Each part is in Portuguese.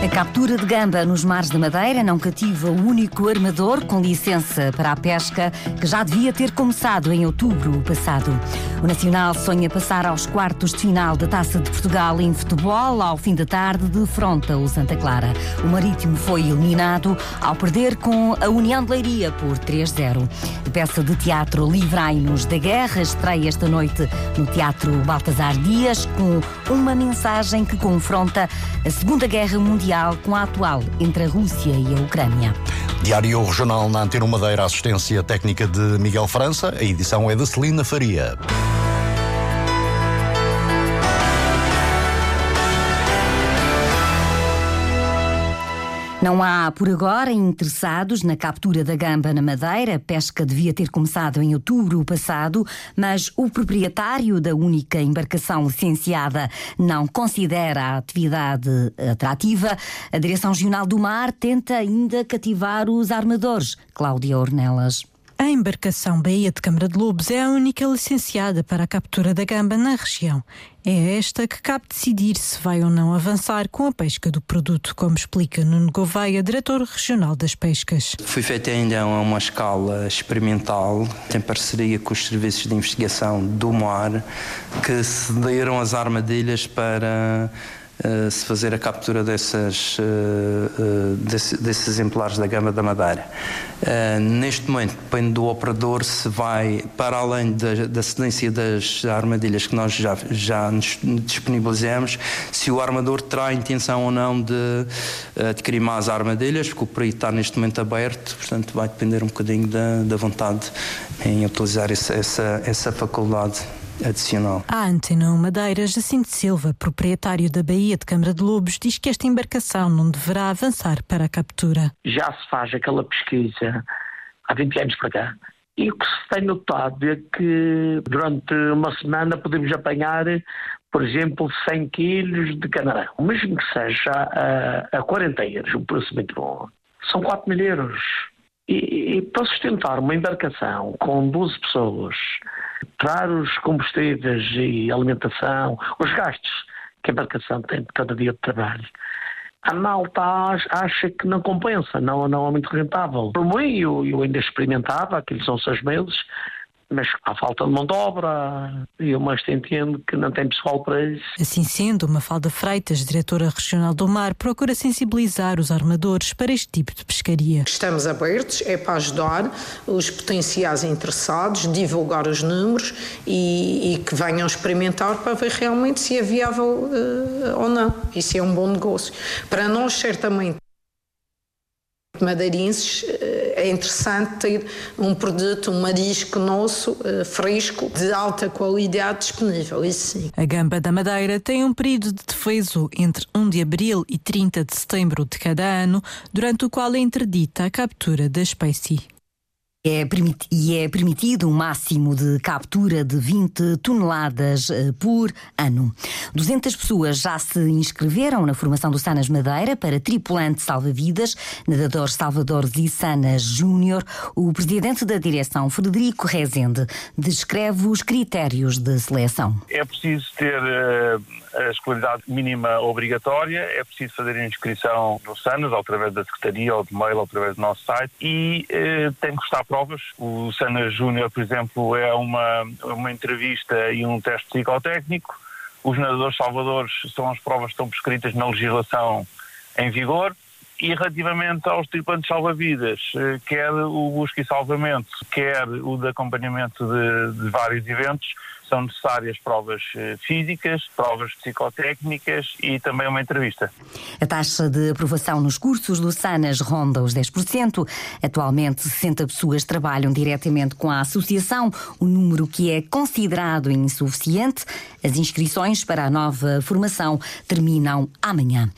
A captura de gamba nos mares de Madeira não cativa o único armador com licença para a pesca que já devia ter começado em outubro passado. O Nacional sonha passar aos quartos de final da Taça de Portugal em futebol ao fim da tarde de fronta o Santa Clara. O Marítimo foi eliminado ao perder com a União de Leiria por 3-0. A peça de teatro Livrai-nos da Guerra estreia esta noite no Teatro Baltasar Dias com uma mensagem que confronta a Segunda Guerra Mundial com a atual entre a Rússia e a Ucrânia. Diário Regional na Antena Madeira, assistência técnica de Miguel França. A edição é de Celina Faria. Não há, por agora, interessados na captura da gamba na Madeira. A pesca devia ter começado em outubro passado, mas o proprietário da única embarcação licenciada não considera a atividade atrativa. A Direção Regional do Mar tenta ainda cativar os armadores. Cláudia Ornelas. A embarcação Baía de Câmara de Lobos é a única licenciada para a captura da gamba na região. É esta que cabe decidir se vai ou não avançar com a pesca do produto, como explica Nuno Gouveia, diretor regional das pescas. Foi feita ainda a uma escala experimental, em parceria com os serviços de investigação do mar, que cederam as armadilhas para Uh, se fazer a captura dessas, uh, desse, desses exemplares da gama da Madeira. neste momento, depende do operador se vai, para além da, da cedência das armadilhas que nós já, já disponibilizamos, se o armador terá intenção ou não de adquirir mais armadilhas, porque o perito está neste momento aberto, portanto vai depender um bocadinho da, da vontade em utilizar essa, essa, essa faculdade adicional. A Antena Madeira, Jacinto Silva, proprietário da Baía de Câmara de Lobos, diz que esta embarcação não deverá avançar para a captura. Já se faz aquela pesquisa há 20 anos para cá. E o que se tem notado é que durante uma semana podemos apanhar, por exemplo, 100 quilos de camarão. Mesmo que seja a, a 40 euros, um preço muito bom. São 4 mil euros. E, e para sustentar uma embarcação com 12 pessoas, Trar os combustíveis e alimentação, os gastos que a embarcação tem de cada dia de trabalho. A malta acha que não compensa, não, não é muito rentável. Por mim, eu, eu ainda experimentava, aqueles são seis meses, mas há falta de mão de obra e o mais entende que não tem pessoal para isso. Assim sendo, Mafalda Freitas, diretora regional do mar, procura sensibilizar os armadores para este tipo de pescaria. Estamos abertos, é para ajudar os potenciais interessados, divulgar os números e, e que venham experimentar para ver realmente se é viável uh, ou não e se é um bom negócio. Para nós, certamente, madeirenses, eh, é interessante ter um produto, um marisco nosso, eh, fresco, de alta qualidade disponível, isso sim. A gamba da Madeira tem um período de defeso entre 1 de abril e 30 de setembro de cada ano, durante o qual é interdita a captura da espécie. É e é permitido um máximo de captura de 20 toneladas eh, por ano. 200 pessoas já se inscreveram na formação do Sanas Madeira para tripulante salva-vidas, nadador Salvador Sanas Júnior. O presidente da direção, Frederico Rezende, descreve os critérios de seleção. É preciso ter uh, a escolaridade mínima obrigatória, é preciso fazer a inscrição no SANAS, através da Secretaria, ou de mail, ou através do nosso site, e uh, tem que estar provas. O Sana Júnior, por exemplo, é uma, uma entrevista e um teste psicotécnico. Os nadadores salvadores são as provas que estão prescritas na legislação em vigor. E relativamente aos tripulantes salva-vidas, eh, quer o busca e salvamento, quer o de acompanhamento de, de vários eventos, são necessárias provas eh, físicas, provas psicotécnicas e também uma entrevista. A taxa de aprovação nos cursos do SANAS ronda os 10%. Atualmente, 60 pessoas trabalham diretamente com a associação, um número que é considerado insuficiente. As inscrições para a nova formação terminam amanhã.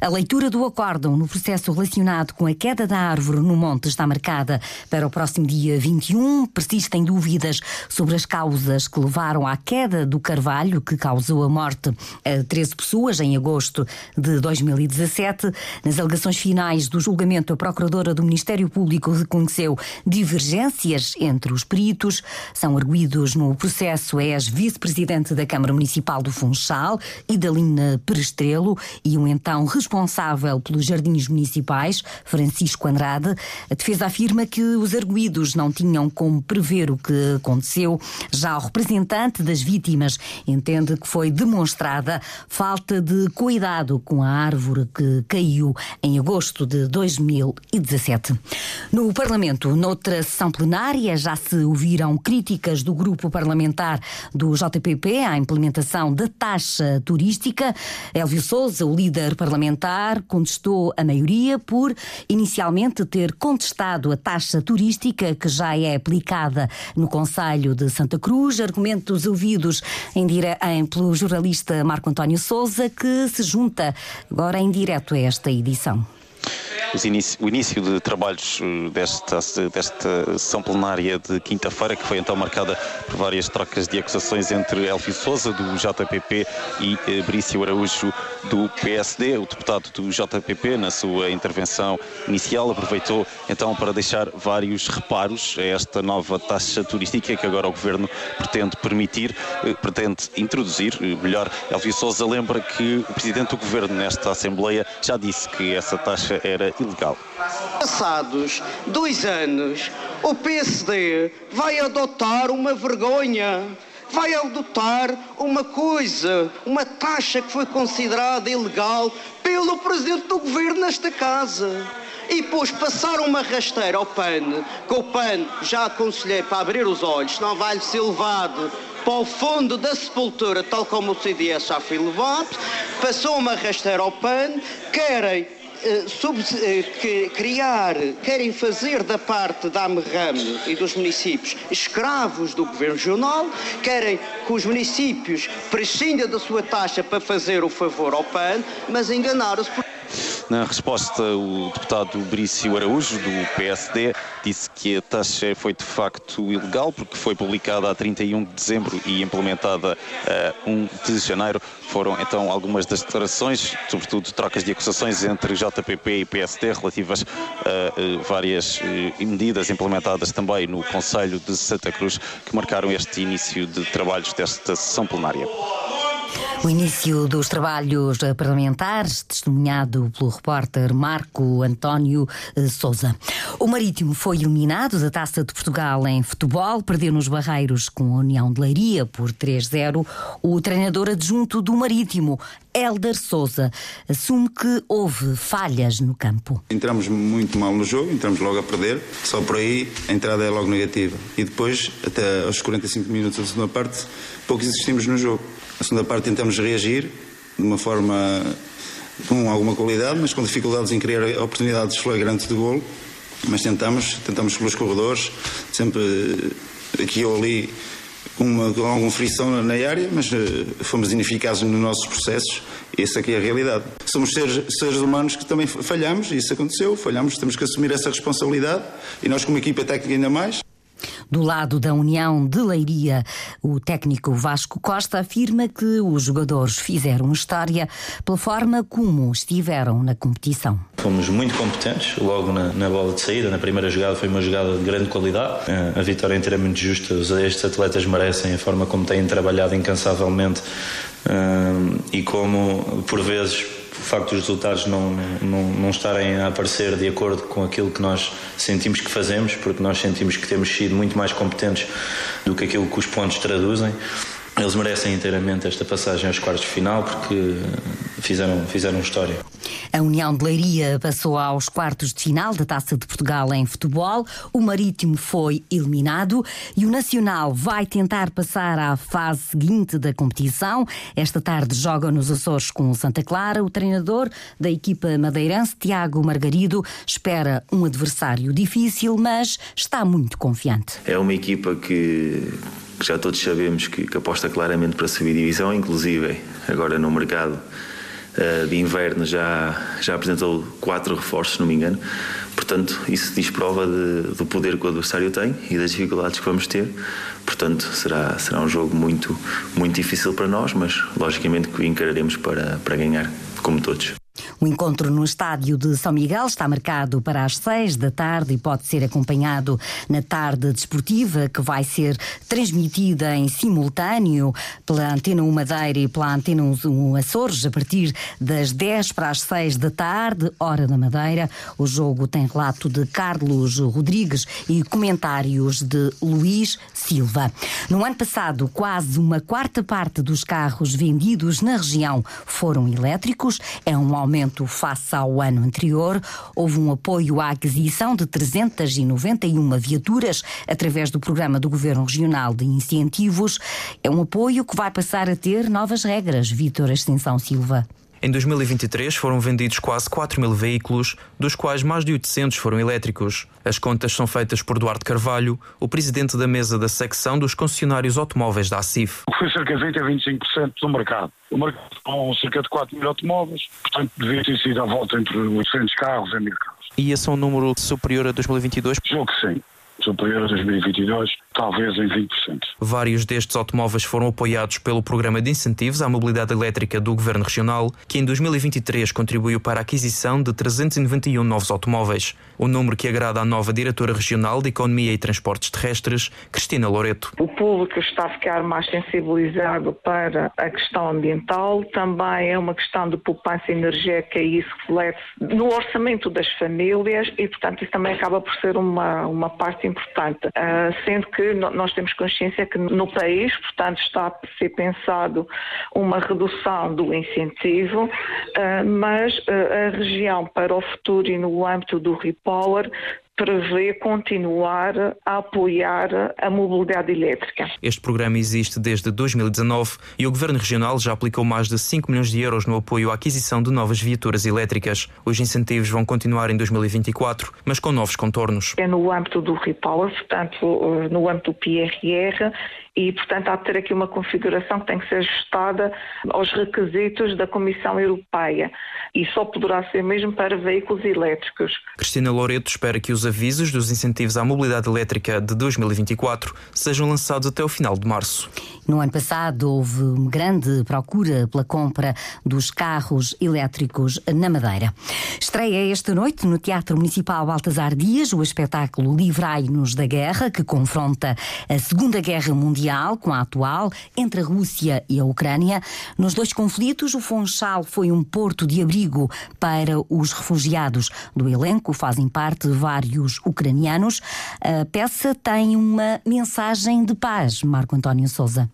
A leitura do acórdão no processo relacionado com a queda da árvore no monte está marcada para o próximo dia 21. Persistem dúvidas sobre as causas que levaram à queda do carvalho que causou a morte a 13 pessoas em agosto de 2017. Nas alegações finais do julgamento, a Procuradora do Ministério Público reconheceu divergências entre os peritos. São arguídos no processo é ex-vice-presidente da Câmara Municipal do Funchal, Idalina Perestrelo, e um então responsável pelos jardins municipais, Francisco Andrade. A defesa afirma que os arguídos não tinham como prever o que aconteceu. Já o representante das vítimas entende que foi demonstrada falta de cuidado com a árvore que caiu em agosto de 2017. No Parlamento, noutra sessão plenária, já se ouviram críticas do grupo parlamentar do JPP à implementação da taxa turística. Elvio Souza, o líder parlamentar, contestou a maioria por inicialmente ter contestado a taxa turística que já é aplicada no Conselho de Santa Cruz. Argumentos ouvidos em, em, pelo jornalista Marco António Souza, que se junta agora em direto a esta edição início, o início de trabalhos eh, desta, desta sessão plenária de quinta-feira, que foi então marcada por várias trocas de acusações entre Elfio Souza, do JPP, e eh, Brício Araújo, do PSD. O deputado do JPP, na sua intervenção inicial, aproveitou então para deixar vários reparos a esta nova taxa turística que agora o Governo pretende permitir, eh, pretende introduzir. Melhor, Elfio Souza lembra que o Presidente do Governo nesta Assembleia já disse que essa taxa era ilegal. Passados dois anos, o PSD vai adotar uma vergonha vai adotar uma coisa, uma taxa que foi considerada ilegal pelo Presidente do Governo nesta casa. E depois passar uma rasteira ao PAN, que o PAN já aconselhei para abrir os olhos, não vai ser levado para o fundo da sepultura, tal como o CDS já foi levado, passou uma rasteira ao PAN, querem que criar, querem fazer da parte da AMRAM e dos municípios escravos do governo regional, querem que os municípios prescindam da sua taxa para fazer o favor ao PAN, mas enganaram-se. Por... Na resposta, o deputado Brício Araújo, do PSD, disse que a taxa foi de facto ilegal porque foi publicada a 31 de dezembro e implementada a 1 de janeiro. Foram então algumas das declarações, sobretudo trocas de acusações entre JPP e PSD relativas a várias eh, medidas implementadas também no Conselho de Santa Cruz que marcaram este início de trabalhos desta sessão plenária. O início dos trabalhos parlamentares, testemunhado pelo repórter Marco António eh, Souza. O Marítimo foi eliminado da Taça de Portugal em futebol, perdeu nos Barreiros com a União de Leiria por 3-0. O treinador adjunto do Marítimo, Helder Souza, assume que houve falhas no campo. Entramos muito mal no jogo, entramos logo a perder, só por aí a entrada é logo negativa. E depois, até aos 45 minutos da segunda parte, pouco existimos no jogo. Na segunda parte tentamos reagir de uma forma com alguma qualidade, mas com dificuldades em criar oportunidades flagrantes de golo. Mas tentamos, tentamos pelos corredores, sempre aqui ou ali com, uma, com alguma frição na área, mas uh, fomos ineficazes nos nossos processos. Essa aqui é a realidade. Somos seres, seres humanos que também falhamos, e isso aconteceu, falhamos, temos que assumir essa responsabilidade e nós, como equipa técnica, ainda mais. Do lado da União de Leiria, o técnico Vasco Costa afirma que os jogadores fizeram história pela forma como estiveram na competição. Fomos muito competentes logo na, na, bola de saída. Na primeira jogada foi uma jogada de grande qualidade. Eh, a vitória é inteiramente justa. Estes atletas merecem a forma como têm trabalhado incansavelmente eh, e como, por vezes, o facto dos resultados não, não, não estarem a aparecer de acordo com aquilo que nós sentimos que fazemos, porque nós sentimos que temos sido muito mais competentes do que aquilo que os pontos traduzem. Eles merecem inteiramente esta passagem aos quartos de final porque fizeram, fizeram história. A União de Leiria passou aos quartos de final da Taça de Portugal em futebol. O Marítimo foi eliminado e o Nacional vai tentar passar à fase seguinte da competição. Esta tarde joga nos Açores com o Santa Clara. O treinador da equipa madeirense, Tiago Margarido, espera um adversário difícil, mas está muito confiante. É uma equipa que que já todos sabemos que, que aposta claramente para subir divisão, inclusive agora no mercado uh, de inverno já, já apresentou quatro reforços, se não me engano. Portanto, isso diz prova de, do poder que o adversário tem e das dificuldades que vamos ter. Portanto, será, será um jogo muito, muito difícil para nós, mas logicamente que encararemos para, para ganhar, como todos. O encontro no estádio de São Miguel está marcado para as seis da tarde e pode ser acompanhado na tarde desportiva, que vai ser transmitida em simultâneo pela Antena 1 Madeira e pela Antena 1 Açores, a partir das 10 para as 6 da tarde, hora da Madeira. O jogo tem relato de Carlos Rodrigues e comentários de Luís Silva. No ano passado, quase uma quarta parte dos carros vendidos na região foram elétricos. É um aumento face ao ano anterior. Houve um apoio à aquisição de 391 viaturas através do programa do Governo Regional de Incentivos. É um apoio que vai passar a ter novas regras. Vítor Ascensão Silva. Em 2023 foram vendidos quase 4 mil veículos, dos quais mais de 800 foram elétricos. As contas são feitas por Duarte Carvalho, o presidente da mesa da secção dos concessionários automóveis da ACIF. Foi cerca de 20 a 25% do mercado. O mercado com cerca de 4 mil automóveis, portanto devia ter sido à volta entre 800 carros e 1000 carros. E esse é um número superior a 2022? Julgo que sim superior a 2022, talvez em 20%. Vários destes automóveis foram apoiados pelo Programa de Incentivos à Mobilidade Elétrica do Governo Regional, que em 2023 contribuiu para a aquisição de 391 novos automóveis, o número que agrada à nova Diretora Regional de Economia e Transportes Terrestres, Cristina Loreto. O público está a ficar mais sensibilizado para a questão ambiental, também é uma questão de poupança energética e isso reflete no orçamento das famílias e, portanto, isso também acaba por ser uma, uma parte importante, uh, sendo que nós temos consciência que no país, portanto, está a ser pensado uma redução do incentivo, uh, mas uh, a região para o futuro e no âmbito do Repower prevê continuar a apoiar a mobilidade elétrica. Este programa existe desde 2019 e o Governo Regional já aplicou mais de 5 milhões de euros no apoio à aquisição de novas viaturas elétricas. Os incentivos vão continuar em 2024, mas com novos contornos. É no âmbito do Repower, portanto, no âmbito do PRR, e, portanto, há de ter aqui uma configuração que tem que ser ajustada aos requisitos da Comissão Europeia e só poderá ser mesmo para veículos elétricos. Cristina Loreto espera que os avisos dos incentivos à mobilidade elétrica de 2024 sejam lançados até o final de março. No ano passado houve grande procura pela compra dos carros elétricos na Madeira. Estreia esta noite no Teatro Municipal Baltasar Dias o espetáculo Livrai-nos da Guerra, que confronta a Segunda Guerra Mundial com a atual entre a Rússia e a Ucrânia. Nos dois conflitos, o Funchal foi um porto de abrigo para os refugiados. Do elenco fazem parte vários ucranianos. A peça tem uma mensagem de paz, Marco António Souza.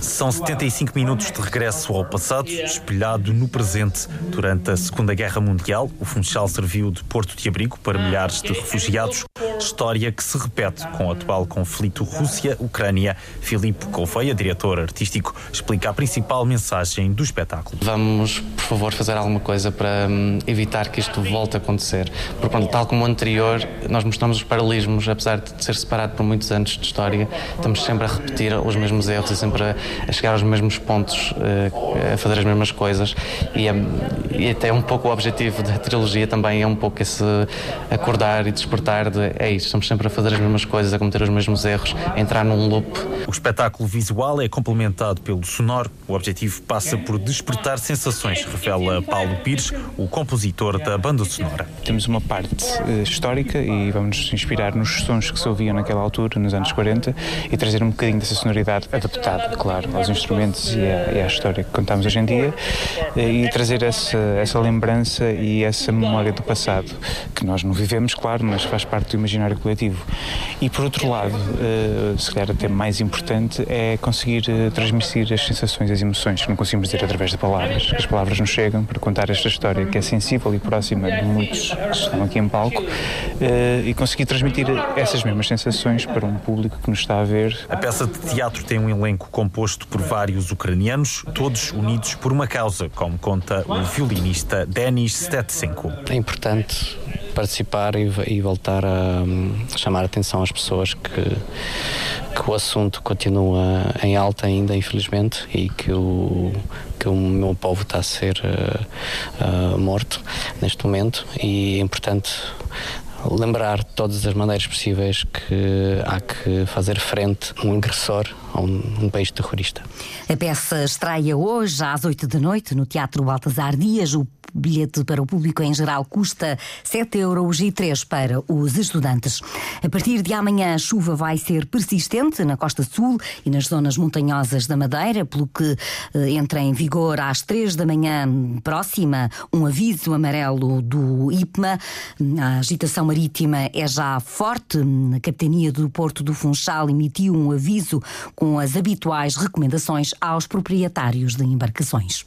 São 75 minutos de regresso ao passado, espelhado no presente. Durante a Segunda Guerra Mundial, o Funchal serviu de porto de abrigo para milhares de refugiados, história que se repete com o atual conflito Rússia-Ucrânia. Filipe Gouveia, diretor artístico, explica a principal mensagem do espetáculo. Vamos, por favor, fazer alguma coisa para hum, evitar que isto volte a acontecer. Porque, tal como o anterior, nós mostramos os paralelismos, apesar de ser separado por muitos anos de história, estamos sempre a repetir os mesmos erros e sempre a, chegar aos mesmos pontos, uh, a fazer as mesmas coisas. E, um, e até um pouco o objetivo da trilogia também é um pouco esse acordar e despertar de é estamos sempre a fazer as mesmas coisas, a cometer os mesmos erros, a entrar num loop. Espetáculo visual é complementado pelo sonoro. O objetivo passa por despertar sensações, revela Paulo Pires, o compositor da banda sonora. Temos uma parte uh, histórica e vamos inspirar nos sons que se ouviam naquela altura, nos anos 40, e trazer um bocadinho dessa sonoridade adaptada, claro, aos instrumentos e à, e à história que contamos hoje em dia e trazer essa, essa lembrança e essa memória do passado, que nós não vivemos, claro, mas faz parte do imaginário coletivo. E por outro lado, uh, se calhar até mais importante, é conseguir uh, transmitir as sensações e as emoções que não conseguimos dizer através de palavras, que as palavras nos chegam para contar esta história que é sensível e próxima de muitos que estão aqui em palco uh, e conseguir transmitir essas mesmas sensações para um público que nos está a ver. A peça de teatro tem um elenco composto por vários ucranianos, todos unidos por uma causa, como conta o violinista Denis Stetsenko. É importante participar e, e voltar a um, chamar a atenção às pessoas que que o assunto continua em alta ainda, infelizmente, e que o, que o meu povo está a ser uh, uh, morto neste momento. E é importante lembrar de todas as maneiras possíveis que há que fazer frente a um agressor a um, um, país terrorista. A peça estreia hoje às 8 da noite no Teatro Baltasar Dias. O bilhete para o público em geral custa 7 euros e 3 para os estudantes. A partir de amanhã a chuva vai ser persistente na costa sul e nas zonas montanhosas da Madeira, pelo que eh, entra em vigor às 3 da manhã próxima um aviso amarelo do IPMA. A agitação marítima é já forte. A Capitania do Porto do Funchal emitiu um aviso com as habituais recomendações aos proprietários de embarcações.